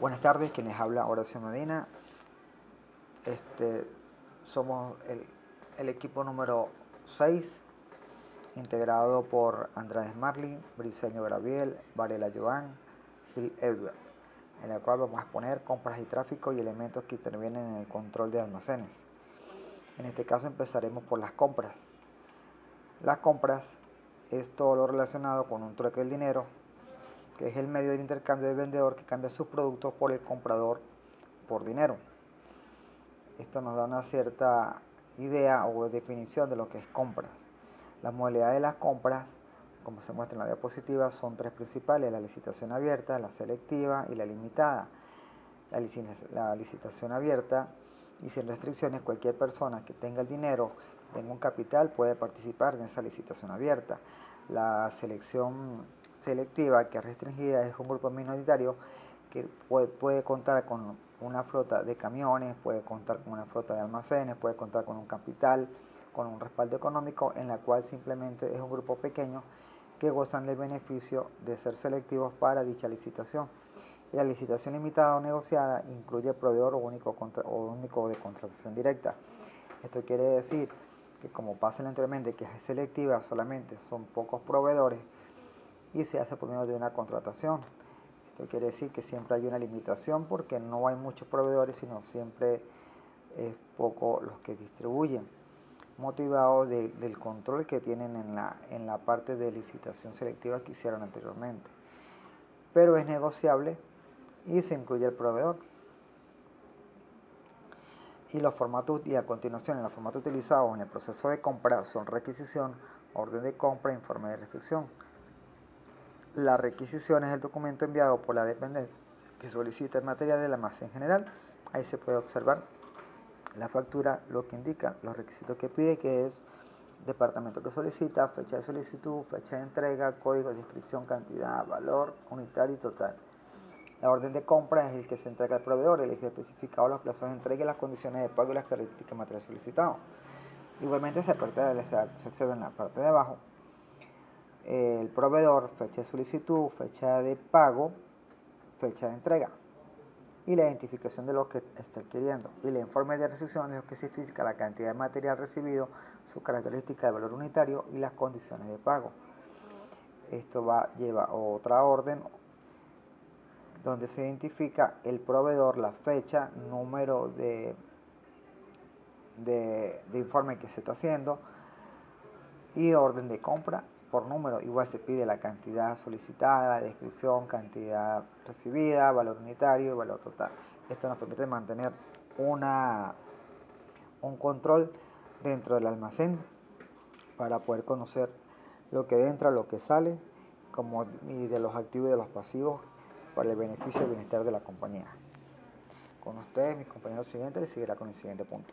Buenas tardes, quienes habla Horacio Medina. Este, somos el, equipo número 6, integrado por Andrés Marlin, Briseño Gabriel, Varela Joan, Gil Edward, en el cual vamos a exponer compras y tráfico y elementos que intervienen en el control de almacenes. En este caso empezaremos por las compras. Las compras es todo lo relacionado con un trueque del dinero, que es el medio de intercambio del vendedor que cambia sus productos por el comprador por dinero. Esto nos da una cierta idea o definición de lo que es compras. Las modalidades de las compras, como se muestra en la diapositiva, son tres principales, la licitación abierta, la selectiva y la limitada. La, licitación abierta y sin restricciones, cualquier persona que tenga el dinero, tenga un capital, puede participar en esa licitación abierta. La selección selectiva, que es restringida, es un grupo minoritario que puede, contar con una flota de camiones, puede contar con una flota de almacenes, puede contar con un capital, con un respaldo económico, en la cual simplemente es un grupo pequeño que gozan del beneficio de ser selectivos para dicha licitación. La licitación limitada o negociada incluye proveedor único, o único de contratación directa. Esto quiere decir que como pasa anteriormente, que es selectiva, solamente son pocos proveedores, y se hace por medio de una contratación. Esto quiere decir que siempre hay una limitación porque no hay muchos proveedores, sino siempre es poco los que distribuyen, motivado del control que tienen en la, en la parte de licitación selectiva que hicieron anteriormente. Pero es negociable y se incluye el proveedor. Y los formatos, y a continuación, los formatos utilizados en el proceso de compra son requisición, orden de compra, informe de restricción. La requisición es el documento enviado por la dependencia que solicita el material del almacén general. Ahí se puede observar la factura, lo que indica los requisitos que pide, que es departamento que solicita, fecha de solicitud, fecha de entrega, código de inscripción, cantidad, valor unitario y total. La orden de compra es el que se entrega al proveedor, el eje especificado los plazos de entrega y las condiciones de pago y las características material solicitado. Igualmente se, se observa en la parte de abajo el proveedor, fecha de solicitud, fecha de pago, fecha de entrega y la identificación de lo que está adquiriendo. Y el informe de recepción es lo que especifica la cantidad de material recibido, su característica de valor unitario y las condiciones de pago. Esto va, lleva otra orden donde se identifica el proveedor, la fecha, número de, de informe que se está haciendo y orden de compra por número, igual se pide la cantidad solicitada, descripción, cantidad recibida, valor unitario y valor total. Esto nos permite mantener una, un control dentro del almacén para poder conocer lo que entra, lo que sale, como y de los activos y de los pasivos para el beneficio y bienestar de la compañía. Con ustedes, mis compañeros siguientes, les seguirá con el siguiente punto.